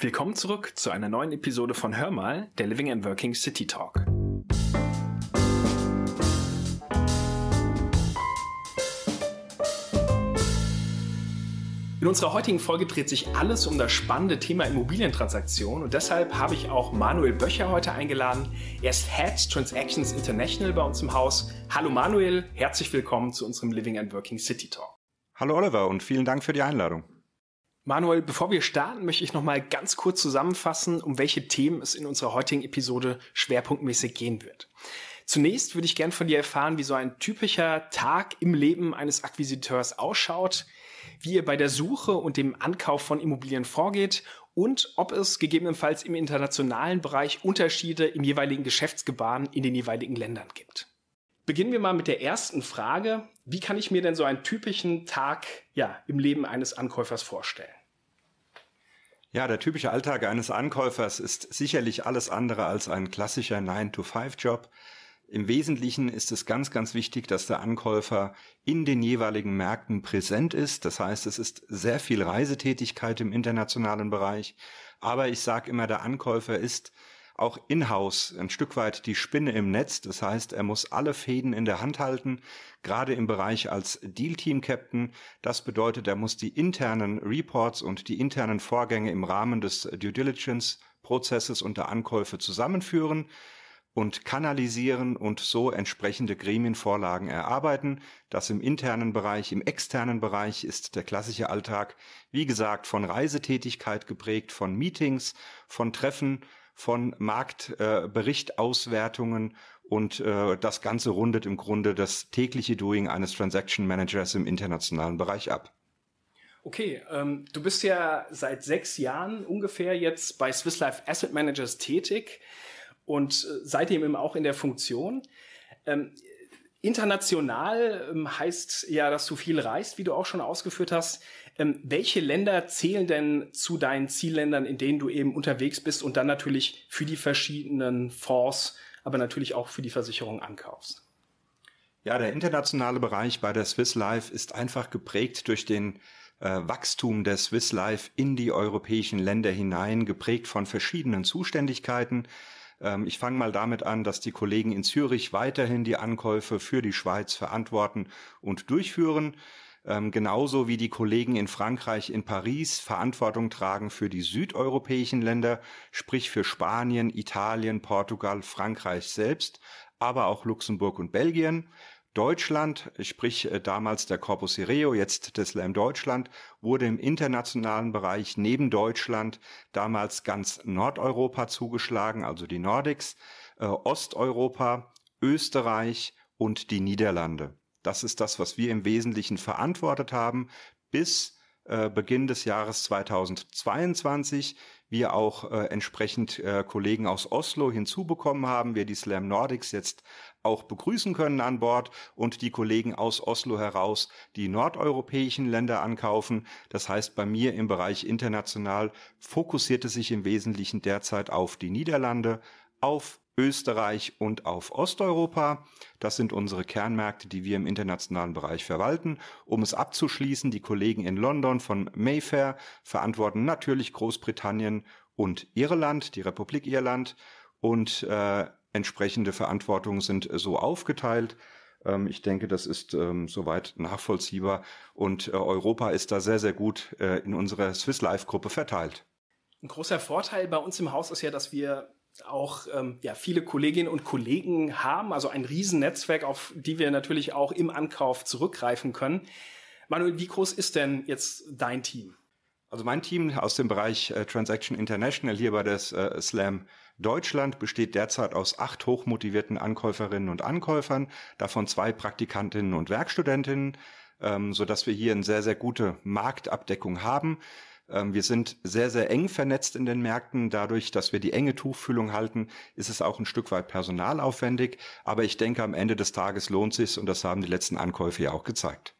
Willkommen zurück zu einer neuen Episode von Hör mal, der Living and Working City Talk. In unserer heutigen Folge dreht sich alles um das spannende Thema Immobilientransaktion und deshalb habe ich auch Manuel Böcher heute eingeladen. Er ist Head Transactions International bei uns im Haus. Hallo Manuel, herzlich willkommen zu unserem Living and Working City Talk. Hallo Oliver und vielen Dank für die Einladung. Manuel, bevor wir starten, möchte ich noch mal ganz kurz zusammenfassen, um welche Themen es in unserer heutigen Episode schwerpunktmäßig gehen wird. Zunächst würde ich gern von dir erfahren, wie so ein typischer Tag im Leben eines Akquisiteurs ausschaut, wie ihr bei der Suche und dem Ankauf von Immobilien vorgeht und ob es gegebenenfalls im internationalen Bereich Unterschiede im jeweiligen Geschäftsgebaren in den jeweiligen Ländern gibt. Beginnen wir mal mit der ersten Frage. Wie kann ich mir denn so einen typischen Tag ja, im Leben eines Ankäufers vorstellen? Ja, der typische Alltag eines Ankäufers ist sicherlich alles andere als ein klassischer 9-to-5-Job. Im Wesentlichen ist es ganz, ganz wichtig, dass der Ankäufer in den jeweiligen Märkten präsent ist. Das heißt, es ist sehr viel Reisetätigkeit im internationalen Bereich. Aber ich sage immer, der Ankäufer ist auch in-house ein Stück weit die Spinne im Netz. Das heißt, er muss alle Fäden in der Hand halten, gerade im Bereich als Deal-Team-Captain. Das bedeutet, er muss die internen Reports und die internen Vorgänge im Rahmen des Due Diligence-Prozesses und der Ankäufe zusammenführen und kanalisieren und so entsprechende Gremienvorlagen erarbeiten. Das im internen Bereich, im externen Bereich ist der klassische Alltag, wie gesagt, von Reisetätigkeit geprägt, von Meetings, von Treffen, von Marktberichtauswertungen äh, und äh, das Ganze rundet im Grunde das tägliche Doing eines Transaction Managers im internationalen Bereich ab. Okay, ähm, du bist ja seit sechs Jahren ungefähr jetzt bei Swiss Life Asset Managers tätig und äh, seitdem eben auch in der Funktion. Ähm, International ähm, heißt ja, dass du viel reist, wie du auch schon ausgeführt hast. Ähm, welche Länder zählen denn zu deinen Zielländern, in denen du eben unterwegs bist und dann natürlich für die verschiedenen Fonds, aber natürlich auch für die Versicherung ankaufst? Ja, der internationale Bereich bei der Swiss Life ist einfach geprägt durch den äh, Wachstum der Swiss Life in die europäischen Länder hinein, geprägt von verschiedenen Zuständigkeiten. Ähm, ich fange mal damit an, dass die Kollegen in Zürich weiterhin die Ankäufe für die Schweiz verantworten und durchführen. Ähm, genauso wie die Kollegen in Frankreich, in Paris Verantwortung tragen für die südeuropäischen Länder, sprich für Spanien, Italien, Portugal, Frankreich selbst, aber auch Luxemburg und Belgien. Deutschland, sprich äh, damals der Corpus Ireo, jetzt des Slam Deutschland, wurde im internationalen Bereich neben Deutschland damals ganz Nordeuropa zugeschlagen, also die Nordics, äh, Osteuropa, Österreich und die Niederlande. Das ist das, was wir im Wesentlichen verantwortet haben bis äh, Beginn des Jahres 2022 wir auch äh, entsprechend äh, Kollegen aus Oslo hinzubekommen haben, wir die Slam Nordics jetzt auch begrüßen können an Bord und die Kollegen aus Oslo heraus die nordeuropäischen Länder ankaufen. Das heißt, bei mir im Bereich international fokussiert es sich im Wesentlichen derzeit auf die Niederlande, auf Österreich und auf Osteuropa. Das sind unsere Kernmärkte, die wir im internationalen Bereich verwalten. Um es abzuschließen, die Kollegen in London von Mayfair verantworten natürlich Großbritannien und Irland, die Republik Irland. Und äh, entsprechende Verantwortungen sind so aufgeteilt. Ähm, ich denke, das ist ähm, soweit nachvollziehbar. Und äh, Europa ist da sehr, sehr gut äh, in unserer Swiss Life Gruppe verteilt. Ein großer Vorteil bei uns im Haus ist ja, dass wir auch ähm, ja, viele Kolleginnen und Kollegen haben, also ein Riesennetzwerk, auf die wir natürlich auch im Ankauf zurückgreifen können. Manuel, wie groß ist denn jetzt dein Team? Also mein Team aus dem Bereich äh, Transaction International hier bei der äh, Slam Deutschland besteht derzeit aus acht hochmotivierten Ankäuferinnen und Ankäufern, davon zwei Praktikantinnen und Werkstudentinnen, ähm, so dass wir hier eine sehr, sehr gute Marktabdeckung haben. Ähm, wir sind sehr, sehr eng vernetzt in den Märkten. Dadurch, dass wir die enge Tuchfühlung halten, ist es auch ein Stück weit personalaufwendig. Aber ich denke, am Ende des Tages lohnt sich und das haben die letzten Ankäufe ja auch gezeigt.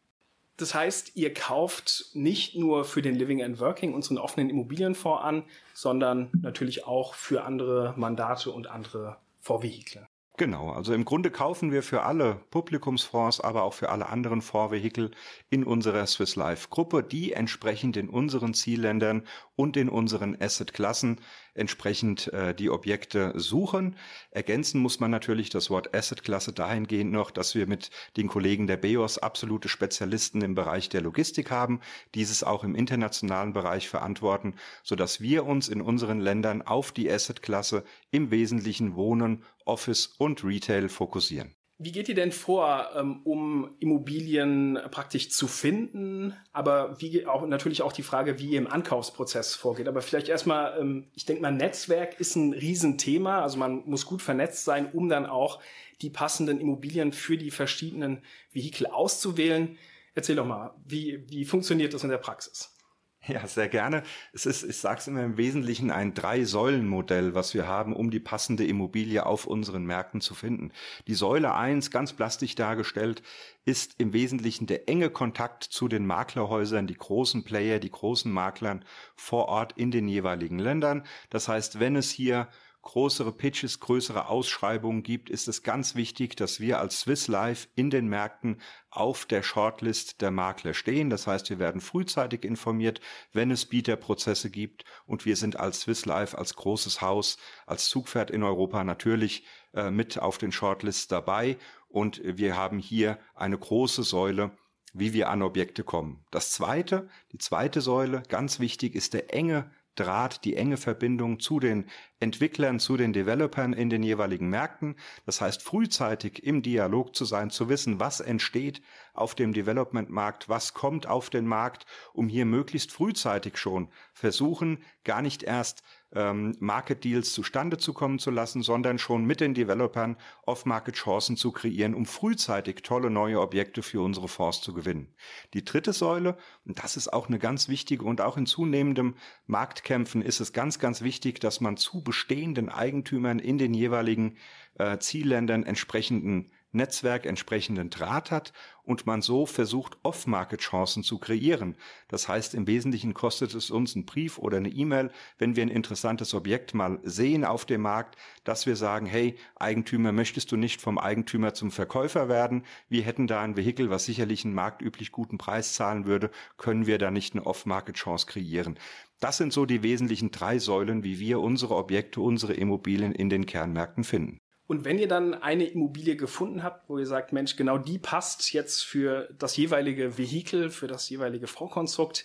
Das heißt, ihr kauft nicht nur für den Living and Working unseren offenen Immobilienfonds an, sondern natürlich auch für andere Mandate und andere Vorvehikel. Genau, also im Grunde kaufen wir für alle Publikumsfonds, aber auch für alle anderen Fondsvehikel in unserer Swiss Life Gruppe, die entsprechend in unseren Zielländern und in unseren Assetklassen entsprechend äh, die Objekte suchen. Ergänzen muss man natürlich das Wort Assetklasse dahingehend noch, dass wir mit den Kollegen der BEOS absolute Spezialisten im Bereich der Logistik haben, dieses auch im internationalen Bereich verantworten, sodass wir uns in unseren Ländern auf die Assetklasse im Wesentlichen Wohnen, Office und Retail fokussieren. Wie geht ihr denn vor, ähm, um Immobilien praktisch zu finden? Aber wie auch natürlich auch die Frage, wie ihr im Ankaufsprozess vorgeht. Aber vielleicht erstmal, ähm, ich denke mal, Netzwerk ist ein Riesenthema. Also man muss gut vernetzt sein, um dann auch die passenden Immobilien für die verschiedenen Vehikel auszuwählen. Erzähl doch mal, wie, wie funktioniert das in der Praxis? Ja, sehr gerne. Es ist, ich sage es immer im Wesentlichen, ein Drei-Säulen-Modell, was wir haben, um die passende Immobilie auf unseren Märkten zu finden. Die Säule eins, ganz plastisch dargestellt, ist im Wesentlichen der enge Kontakt zu den Maklerhäusern, die großen Player, die großen Maklern vor Ort in den jeweiligen Ländern. Das heißt, wenn es hier größere Pitches, größere Ausschreibungen gibt, ist es ganz wichtig, dass wir als Swiss Life in den Märkten auf der Shortlist der Makler stehen. Das heißt, wir werden frühzeitig informiert, wenn es Bieterprozesse gibt und wir sind als Swiss Life, als großes Haus, als Zugpferd in Europa natürlich äh, mit auf den Shortlists dabei und wir haben hier eine große Säule, wie wir an Objekte kommen. Das zweite, die zweite Säule, ganz wichtig, ist der enge Draht, die enge Verbindung zu den Entwicklern, zu den Developern in den jeweiligen Märkten. Das heißt, frühzeitig im Dialog zu sein, zu wissen, was entsteht auf dem Development-Markt, was kommt auf den Markt, um hier möglichst frühzeitig schon versuchen, gar nicht erst ähm, Market Deals zustande zu kommen zu lassen, sondern schon mit den Developern Off-Market Chancen zu kreieren, um frühzeitig tolle neue Objekte für unsere Fonds zu gewinnen. Die dritte Säule, und das ist auch eine ganz wichtige und auch in zunehmendem Marktkämpfen ist es ganz, ganz wichtig, dass man zu bestehenden Eigentümern in den jeweiligen äh, Zielländern entsprechenden Netzwerk entsprechenden Draht hat und man so versucht, Off-Market-Chancen zu kreieren. Das heißt, im Wesentlichen kostet es uns einen Brief oder eine E-Mail, wenn wir ein interessantes Objekt mal sehen auf dem Markt, dass wir sagen, hey, Eigentümer, möchtest du nicht vom Eigentümer zum Verkäufer werden? Wir hätten da ein Vehikel, was sicherlich einen marktüblich guten Preis zahlen würde. Können wir da nicht eine Off-Market-Chance kreieren? Das sind so die wesentlichen drei Säulen, wie wir unsere Objekte, unsere Immobilien in den Kernmärkten finden. Und wenn ihr dann eine Immobilie gefunden habt, wo ihr sagt, Mensch, genau die passt jetzt für das jeweilige Vehikel, für das jeweilige Fondskonstrukt,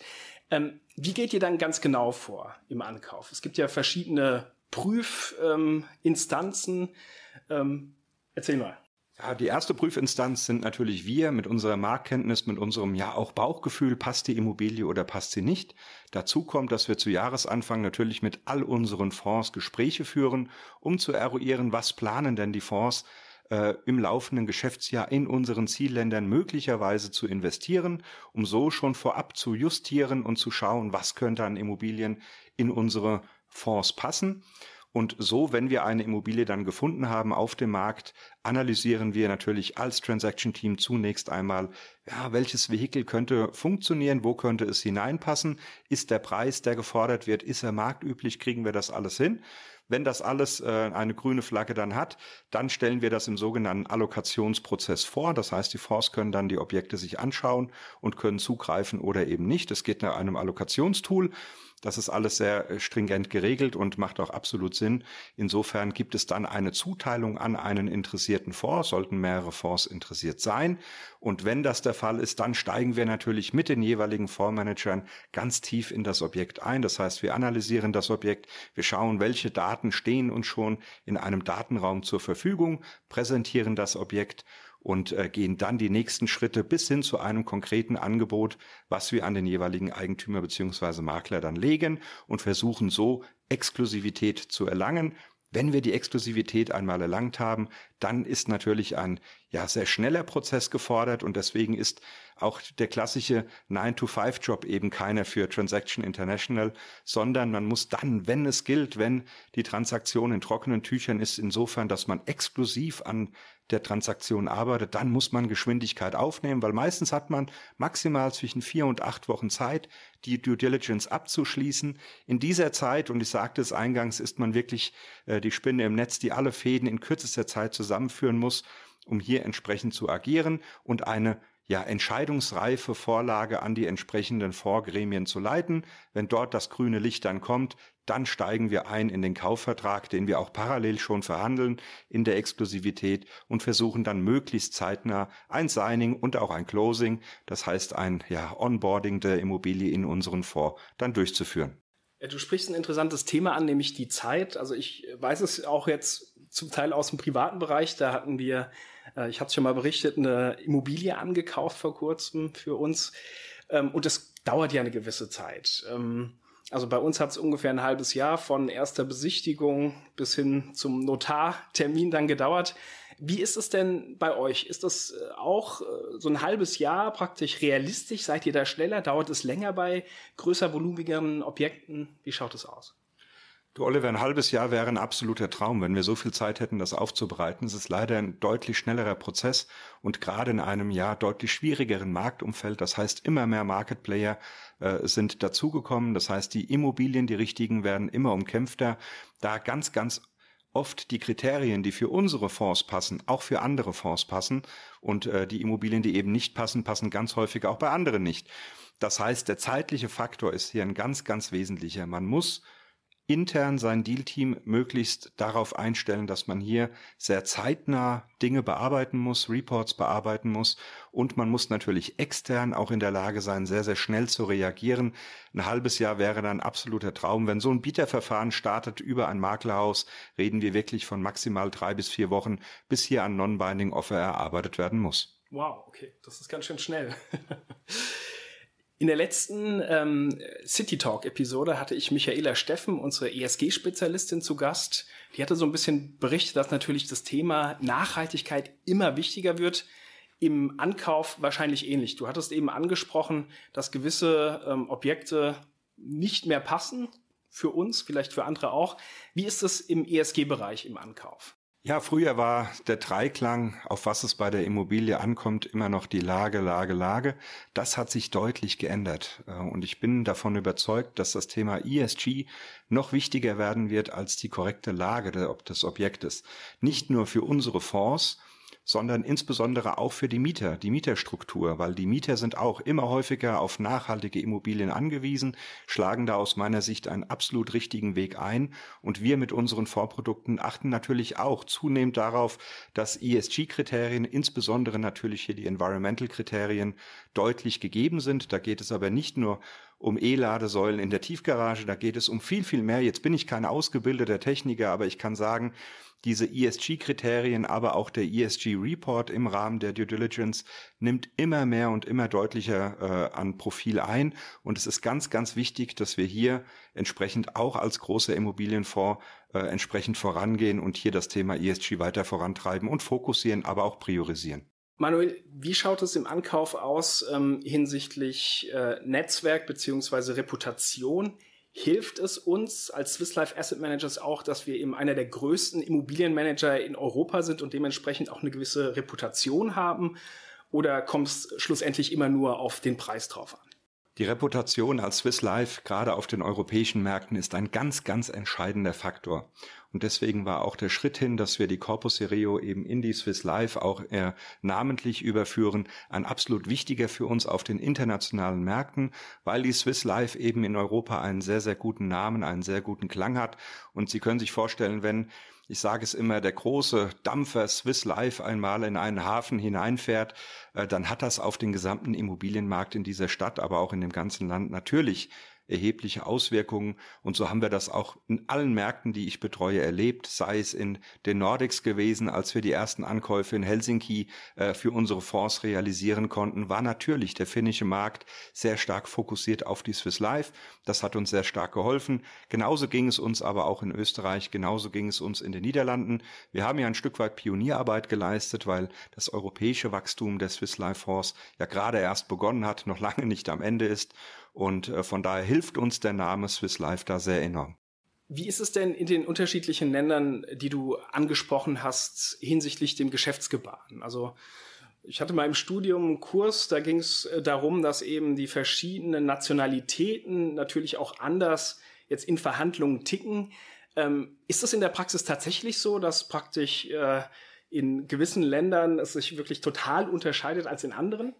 ähm, wie geht ihr dann ganz genau vor im Ankauf? Es gibt ja verschiedene Prüfinstanzen. Ähm, ähm, erzähl mal. Ja, die erste Prüfinstanz sind natürlich wir mit unserer Marktkenntnis, mit unserem ja auch Bauchgefühl, passt die Immobilie oder passt sie nicht. Dazu kommt, dass wir zu Jahresanfang natürlich mit all unseren Fonds Gespräche führen, um zu eruieren, was planen denn die Fonds äh, im laufenden Geschäftsjahr in unseren Zielländern möglicherweise zu investieren, um so schon vorab zu justieren und zu schauen, was könnte an Immobilien in unsere Fonds passen. Und so, wenn wir eine Immobilie dann gefunden haben auf dem Markt, analysieren wir natürlich als Transaction Team zunächst einmal, ja, welches Vehikel könnte funktionieren, wo könnte es hineinpassen, ist der Preis, der gefordert wird, ist er marktüblich, kriegen wir das alles hin. Wenn das alles äh, eine grüne Flagge dann hat, dann stellen wir das im sogenannten Allokationsprozess vor. Das heißt, die Fonds können dann die Objekte sich anschauen und können zugreifen oder eben nicht. Es geht nach einem Allokationstool. Das ist alles sehr äh, stringent geregelt und macht auch absolut Sinn. Insofern gibt es dann eine Zuteilung an einen interessierten Fonds, sollten mehrere Fonds interessiert sein. Und wenn das der Fall ist, dann steigen wir natürlich mit den jeweiligen Fondsmanagern ganz tief in das Objekt ein. Das heißt, wir analysieren das Objekt, wir schauen, welche Daten stehen uns schon in einem Datenraum zur Verfügung, präsentieren das Objekt und äh, gehen dann die nächsten Schritte bis hin zu einem konkreten Angebot, was wir an den jeweiligen Eigentümer beziehungsweise Makler dann legen und versuchen so Exklusivität zu erlangen. Wenn wir die Exklusivität einmal erlangt haben, dann ist natürlich ein ja sehr schneller Prozess gefordert und deswegen ist auch der klassische 9-to-5-Job eben keiner für Transaction International, sondern man muss dann, wenn es gilt, wenn die Transaktion in trockenen Tüchern ist, insofern, dass man exklusiv an der Transaktion arbeitet, dann muss man Geschwindigkeit aufnehmen, weil meistens hat man maximal zwischen vier und acht Wochen Zeit, die Due Diligence abzuschließen. In dieser Zeit, und ich sagte es eingangs, ist man wirklich äh, die Spinne im Netz, die alle Fäden in kürzester Zeit zusammen zusammenführen muss, um hier entsprechend zu agieren und eine ja, entscheidungsreife Vorlage an die entsprechenden Vorgremien zu leiten. Wenn dort das grüne Licht dann kommt, dann steigen wir ein in den Kaufvertrag, den wir auch parallel schon verhandeln in der Exklusivität und versuchen dann möglichst zeitnah ein Signing und auch ein Closing, das heißt ein ja, Onboarding der Immobilie in unseren Fonds dann durchzuführen. Du sprichst ein interessantes Thema an, nämlich die Zeit. Also ich weiß es auch jetzt zum Teil aus dem privaten Bereich. Da hatten wir, äh, ich hatte es schon mal berichtet, eine Immobilie angekauft vor kurzem für uns. Ähm, und das dauert ja eine gewisse Zeit. Ähm, also bei uns hat es ungefähr ein halbes Jahr von erster Besichtigung bis hin zum Notartermin dann gedauert. Wie ist es denn bei euch? Ist das äh, auch äh, so ein halbes Jahr praktisch realistisch? Seid ihr da schneller? Dauert es länger bei größer volumigeren Objekten? Wie schaut es aus? Du Oliver, ein halbes Jahr wäre ein absoluter Traum, wenn wir so viel Zeit hätten, das aufzubereiten. Es ist leider ein deutlich schnellerer Prozess und gerade in einem Jahr deutlich schwierigeren Marktumfeld. Das heißt, immer mehr Market Player äh, sind dazugekommen. Das heißt, die Immobilien, die richtigen, werden immer umkämpfter. Da ganz, ganz oft die Kriterien, die für unsere Fonds passen, auch für andere Fonds passen und äh, die Immobilien, die eben nicht passen, passen ganz häufig auch bei anderen nicht. Das heißt, der zeitliche Faktor ist hier ein ganz, ganz wesentlicher. Man muss intern sein Deal-Team möglichst darauf einstellen, dass man hier sehr zeitnah Dinge bearbeiten muss, Reports bearbeiten muss und man muss natürlich extern auch in der Lage sein, sehr, sehr schnell zu reagieren. Ein halbes Jahr wäre dann absoluter Traum. Wenn so ein Bieterverfahren startet über ein Maklerhaus, reden wir wirklich von maximal drei bis vier Wochen, bis hier ein Non-Binding Offer erarbeitet werden muss. Wow, okay, das ist ganz schön schnell. In der letzten ähm, City Talk Episode hatte ich Michaela Steffen, unsere ESG-Spezialistin, zu Gast. Die hatte so ein bisschen berichtet, dass natürlich das Thema Nachhaltigkeit immer wichtiger wird. Im Ankauf wahrscheinlich ähnlich. Du hattest eben angesprochen, dass gewisse ähm, Objekte nicht mehr passen für uns, vielleicht für andere auch. Wie ist es im ESG-Bereich im Ankauf? Ja, früher war der Dreiklang, auf was es bei der Immobilie ankommt, immer noch die Lage, Lage, Lage. Das hat sich deutlich geändert. Äh, und ich bin davon überzeugt, dass das Thema ESG noch wichtiger werden wird als die korrekte Lage des Objektes. Nicht nur für unsere Fonds, sondern insbesondere auch für die Mieter, die Mieterstruktur, weil die Mieter sind auch immer häufiger auf nachhaltige Immobilien angewiesen, schlagen da aus meiner Sicht einen absolut richtigen Weg ein und wir mit unseren Vorprodukten achten natürlich auch zunehmend darauf, dass ESG-Kriterien, insbesondere natürlich hier die Environmental-Kriterien, deutlich gegeben sind. Da geht es aber nicht nur um E-Ladesäulen in der Tiefgarage, da geht es um viel, viel mehr. Jetzt bin ich kein ausgebildeter Techniker, aber ich kann sagen, diese ESG-Kriterien, aber auch der ESG-Report im Rahmen der Due Diligence nimmt immer mehr und immer deutlicher äh, an Profil ein. Und es ist ganz, ganz wichtig, dass wir hier entsprechend auch als großer Immobilienfonds äh, entsprechend vorangehen und hier das Thema ESG weiter vorantreiben und fokussieren, aber auch priorisieren. Manuel, wie schaut es im Ankauf aus ähm, hinsichtlich äh, Netzwerk beziehungsweise Reputation? Hilft es uns als Swiss Life Asset Managers auch, dass wir eben einer der größten Immobilienmanager in Europa sind und dementsprechend auch eine gewisse Reputation haben? Oder kommt es schlussendlich immer nur auf den Preis drauf an? Die Reputation als Swiss Life gerade auf den europäischen Märkten ist ein ganz, ganz entscheidender Faktor. Und deswegen war auch der Schritt hin, dass wir die Corpus Sereo eben in die Swiss Life auch äh, namentlich überführen, ein absolut wichtiger für uns auf den internationalen Märkten, weil die Swiss Life eben in Europa einen sehr, sehr guten Namen, einen sehr guten Klang hat. Und Sie können sich vorstellen, wenn ich sage es immer, der große Dampfer Swiss Life einmal in einen Hafen hineinfährt, äh, dann hat das auf den gesamten Immobilienmarkt in dieser Stadt, aber auch in dem ganzen Land natürlich erhebliche Auswirkungen. Und so haben wir das auch in allen Märkten, die ich betreue, erlebt, sei es in den Nordics gewesen, als wir die ersten Ankäufe in Helsinki äh, für unsere Fonds realisieren konnten, war natürlich der finnische Markt sehr stark fokussiert auf die Swiss Life. Das hat uns sehr stark geholfen. Genauso ging es uns aber auch in Österreich, genauso ging es uns in den Niederlanden. Wir haben ja ein Stück weit Pionierarbeit geleistet, weil das europäische Wachstum der Swiss Life Fonds ja gerade erst begonnen hat, noch lange nicht am Ende ist. Und äh, von daher hilft uns der Name Swiss Life da sehr enorm. Wie ist es denn in den unterschiedlichen Ländern, die du angesprochen hast, hinsichtlich dem Geschäftsgebaren? Also ich hatte mal im Studium einen Kurs, da ging es äh, darum, dass eben die verschiedenen Nationalitäten natürlich auch anders jetzt in Verhandlungen ticken. Ähm, ist das in der Praxis tatsächlich so, dass praktisch äh, in gewissen Ländern es sich wirklich total unterscheidet als in anderen?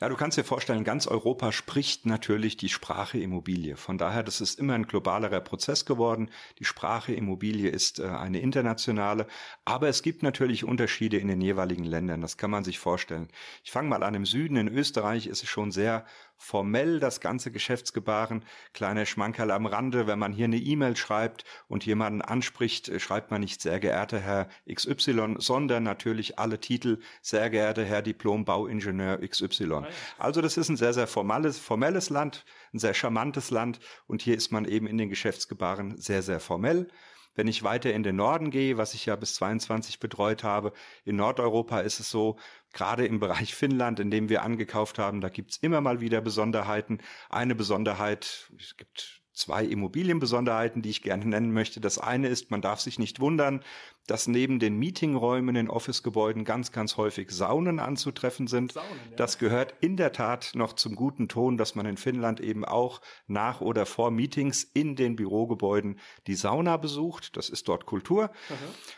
Ja, du kannst dir vorstellen, ganz Europa spricht natürlich die Sprache Immobilie. Von daher, das ist immer ein globalerer Prozess geworden. Die Sprache Immobilie ist äh, eine internationale, aber es gibt natürlich Unterschiede in den jeweiligen Ländern. Das kann man sich vorstellen. Ich fange mal an im Süden. In Österreich ist es schon sehr formell das ganze Geschäftsgebaren. Kleiner Schmankerl am Rande, wenn man hier eine E-Mail schreibt und jemanden anspricht, äh, schreibt man nicht sehr geehrter Herr XY, sondern natürlich alle Titel sehr geehrter Herr Diplom-Bauingenieur XY. Also das ist ein sehr, sehr formales, formelles Land, ein sehr charmantes Land und hier ist man eben in den Geschäftsgebaren sehr, sehr formell. Wenn ich weiter in den Norden gehe, was ich ja bis 22 betreut habe, in Nordeuropa ist es so, gerade im Bereich Finnland, in dem wir angekauft haben, da gibt's immer mal wieder Besonderheiten. Eine Besonderheit, es gibt zwei Immobilienbesonderheiten, die ich gerne nennen möchte. Das eine ist, man darf sich nicht wundern, dass neben den Meetingräumen in Officegebäuden ganz, ganz häufig Saunen anzutreffen sind. Saunen, ja. Das gehört in der Tat noch zum guten Ton, dass man in Finnland eben auch nach oder vor Meetings in den Bürogebäuden die Sauna besucht. Das ist dort Kultur. Mhm.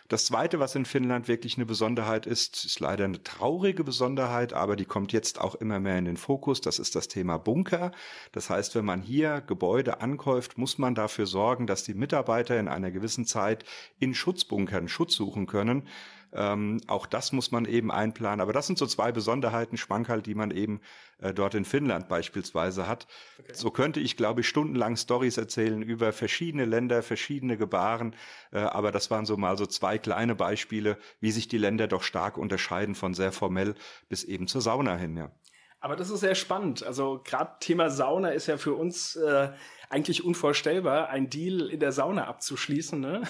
Das Zweite, was in Finnland wirklich eine Besonderheit ist, ist leider eine traurige Besonderheit, aber die kommt jetzt auch immer mehr in den Fokus. Das ist das Thema Bunker. Das heißt, wenn man hier Gebäude ankäuft, muss man dafür sorgen, dass die Mitarbeiter in einer gewissen Zeit in Schutzbunkern Schutz suchen können. Ähm, auch das muss man eben einplanen. Aber das sind so zwei Besonderheiten, Schmankerl, die man eben äh, dort in Finnland beispielsweise hat. Okay. So könnte ich, glaube ich, stundenlang Stories erzählen über verschiedene Länder, verschiedene Gebaren. Äh, aber das waren so mal so zwei kleine Beispiele, wie sich die Länder doch stark unterscheiden von sehr formell bis eben zur Sauna hin, ja. Aber das ist sehr spannend. Also gerade Thema Sauna ist ja für uns äh, eigentlich unvorstellbar, ein Deal in der Sauna abzuschließen. Ne?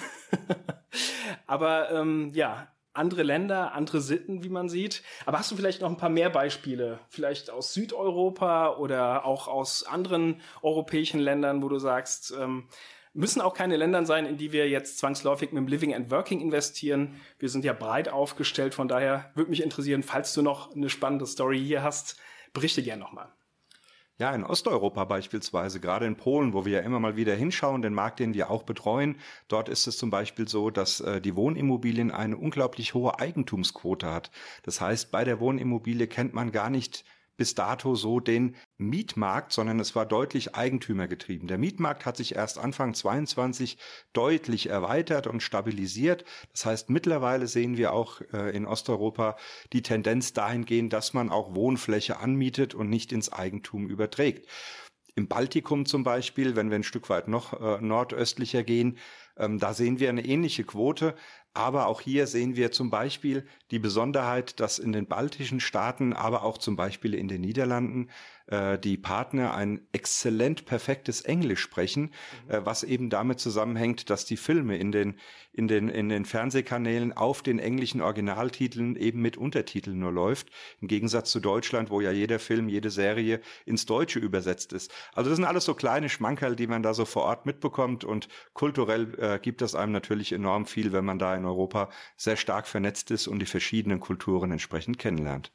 Aber ähm, ja, andere Länder, andere Sitten, wie man sieht. Aber hast du vielleicht noch ein paar mehr Beispiele? Vielleicht aus Südeuropa oder auch aus anderen europäischen Ländern, wo du sagst, ähm, müssen auch keine Länder sein, in die wir jetzt zwangsläufig mit dem Living and Working investieren. Wir sind ja breit aufgestellt, von daher würde mich interessieren, falls du noch eine spannende Story hier hast, Berichte gern nochmal. Ja, in Osteuropa beispielsweise, gerade in Polen, wo wir ja immer mal wieder hinschauen, den Markt, den wir auch betreuen, dort ist es zum Beispiel so, dass äh, die Wohnimmobilien eine unglaublich hohe Eigentumsquote hat. Das heißt, bei der Wohnimmobilie kennt man gar nicht bis dato so den Mietmarkt, sondern es war deutlich eigentümergetrieben. Der Mietmarkt hat sich erst Anfang 22 deutlich erweitert und stabilisiert. Das heißt, mittlerweile sehen wir auch äh, in Osteuropa die Tendenz dahingehend, dass man auch Wohnfläche anmietet und nicht ins Eigentum überträgt. Im Baltikum zum Beispiel, wenn wir ein Stück weit noch äh, nordöstlicher gehen, ähm, da sehen wir eine ähnliche Quote. Aber auch hier sehen wir zum Beispiel die Besonderheit, dass in den baltischen Staaten, aber auch zum Beispiel in den Niederlanden äh, die Partner ein exzellent perfektes Englisch sprechen, mhm. äh, was eben damit zusammenhängt, dass die Filme in den, in den, in den Fernsehkanälen auf den englischen Originaltiteln eben mit Untertiteln nur läuft. Im Gegensatz zu Deutschland, wo ja jeder Film, jede Serie ins Deutsche übersetzt ist. Also das sind alles so kleine Schmankerl, die man da so vor Ort mitbekommt und kulturell äh, gibt das einem natürlich enorm viel, wenn man da in Europa sehr stark vernetzt ist und die verschiedenen Kulturen entsprechend kennenlernt.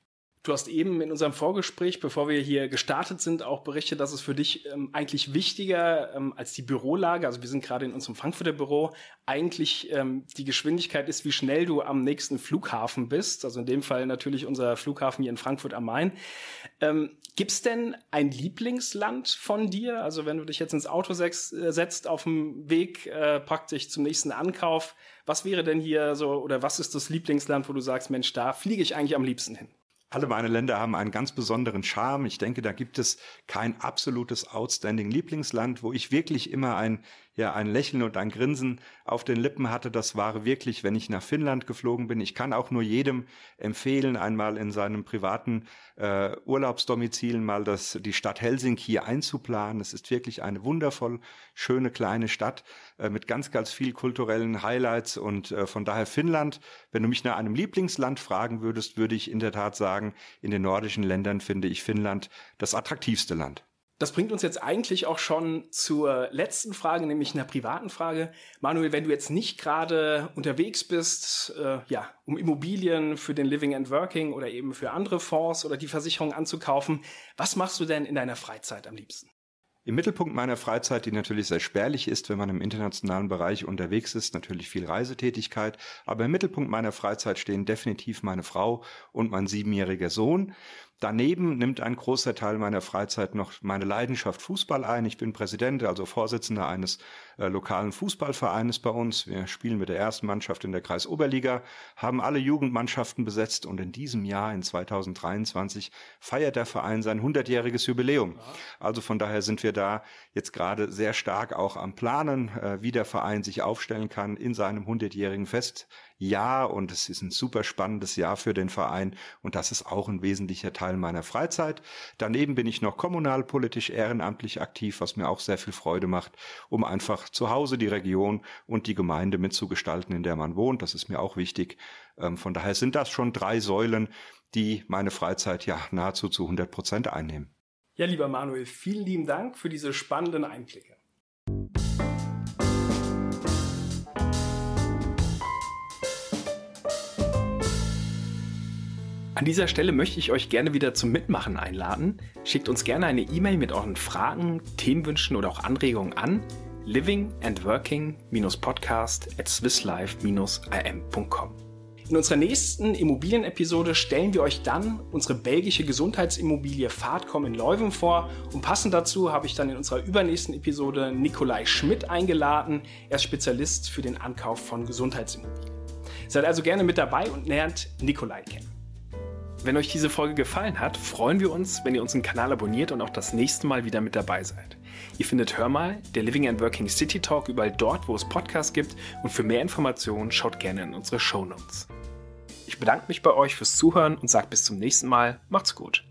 Du hast eben in unserem Vorgespräch, bevor wir hier gestartet sind, auch berichtet, dass es für dich ähm, eigentlich wichtiger ähm, als die Bürolage, also wir sind gerade in unserem Frankfurter Büro, eigentlich ähm, die Geschwindigkeit ist, wie schnell du am nächsten Flughafen bist. Also in dem Fall natürlich unser Flughafen hier in Frankfurt am Main. Ähm, Gibt denn ein Lieblingsland von dir? Also wenn du dich jetzt ins Auto äh, setzt auf dem Weg äh, praktisch zum nächsten Ankauf, was wäre denn hier so oder was ist das Lieblingsland, wo du sagst, Mensch, da fliege ich eigentlich am liebsten hin? Alle meine Länder haben einen ganz besonderen Charme. Ich denke, da gibt es kein absolutes outstanding Lieblingsland, wo ich wirklich immer ein ja ein Lächeln und ein Grinsen auf den Lippen hatte. Das war wirklich, wenn ich nach Finnland geflogen bin. Ich kann auch nur jedem empfehlen, einmal in seinem privaten äh, Urlaubsdomizil mal das, die Stadt Helsinki einzuplanen. Es ist wirklich eine wundervoll schöne kleine Stadt äh, mit ganz, ganz viel kulturellen Highlights und äh, von daher Finnland. Wenn du mich nach einem Lieblingsland fragen würdest, würde ich in der Tat sagen, in den nordischen Ländern finde ich Finnland das attraktivste Land. Das bringt uns jetzt eigentlich auch schon zur letzten Frage, nämlich einer privaten Frage. Manuel, wenn du jetzt nicht gerade unterwegs bist, äh, ja, um Immobilien für den Living and Working oder eben für andere Fonds oder die Versicherung anzukaufen, was machst du denn in deiner Freizeit am liebsten? Im Mittelpunkt meiner Freizeit, die natürlich sehr spärlich ist, wenn man im internationalen Bereich unterwegs ist, natürlich viel Reisetätigkeit, aber im Mittelpunkt meiner Freizeit stehen definitiv meine Frau und mein siebenjähriger Sohn. Daneben nimmt ein großer Teil meiner Freizeit noch meine Leidenschaft Fußball ein. Ich bin Präsident, also Vorsitzender eines äh, lokalen Fußballvereines bei uns. Wir spielen mit der ersten Mannschaft in der Kreisoberliga, haben alle Jugendmannschaften besetzt und in diesem Jahr, in 2023, feiert der Verein sein 100-jähriges Jubiläum. Also von daher sind wir da jetzt gerade sehr stark auch am Planen, äh, wie der Verein sich aufstellen kann in seinem 100-jährigen Festjahr. Und es ist ein super spannendes Jahr für den Verein und das ist auch ein wesentlicher Teil Teil meiner Freizeit. Daneben bin ich noch kommunalpolitisch ehrenamtlich aktiv, was mir auch sehr viel Freude macht, um einfach zu Hause die Region und die Gemeinde mitzugestalten, in der man wohnt. Das ist mir auch wichtig. Ähm, von daher sind das schon drei Säulen, die meine Freizeit ja nahezu zu 100 Prozent einnehmen. Ja, lieber Manuel, vielen lieben Dank für diese spannenden Einblicke. An dieser Stelle möchte ich euch gerne wieder zum Mitmachen einladen. Schickt uns gerne eine E-Mail mit euren Fragen, Themenwünschen oder auch Anregungen an living and working-podcast at swisslife-am.com. In unserer nächsten Immobilienepisode stellen wir euch dann unsere belgische Gesundheitsimmobilie Fahrtcom in Leuven vor und passend dazu habe ich dann in unserer übernächsten Episode Nikolai Schmidt eingeladen. Er ist Spezialist für den Ankauf von Gesundheitsimmobilien. Seid also gerne mit dabei und lernt Nikolai kennen. Wenn euch diese Folge gefallen hat, freuen wir uns, wenn ihr unseren Kanal abonniert und auch das nächste Mal wieder mit dabei seid. Ihr findet Hör mal, der Living and Working City Talk überall dort, wo es Podcasts gibt und für mehr Informationen schaut gerne in unsere Show Notes. Ich bedanke mich bei euch fürs Zuhören und sage bis zum nächsten Mal. Macht's gut.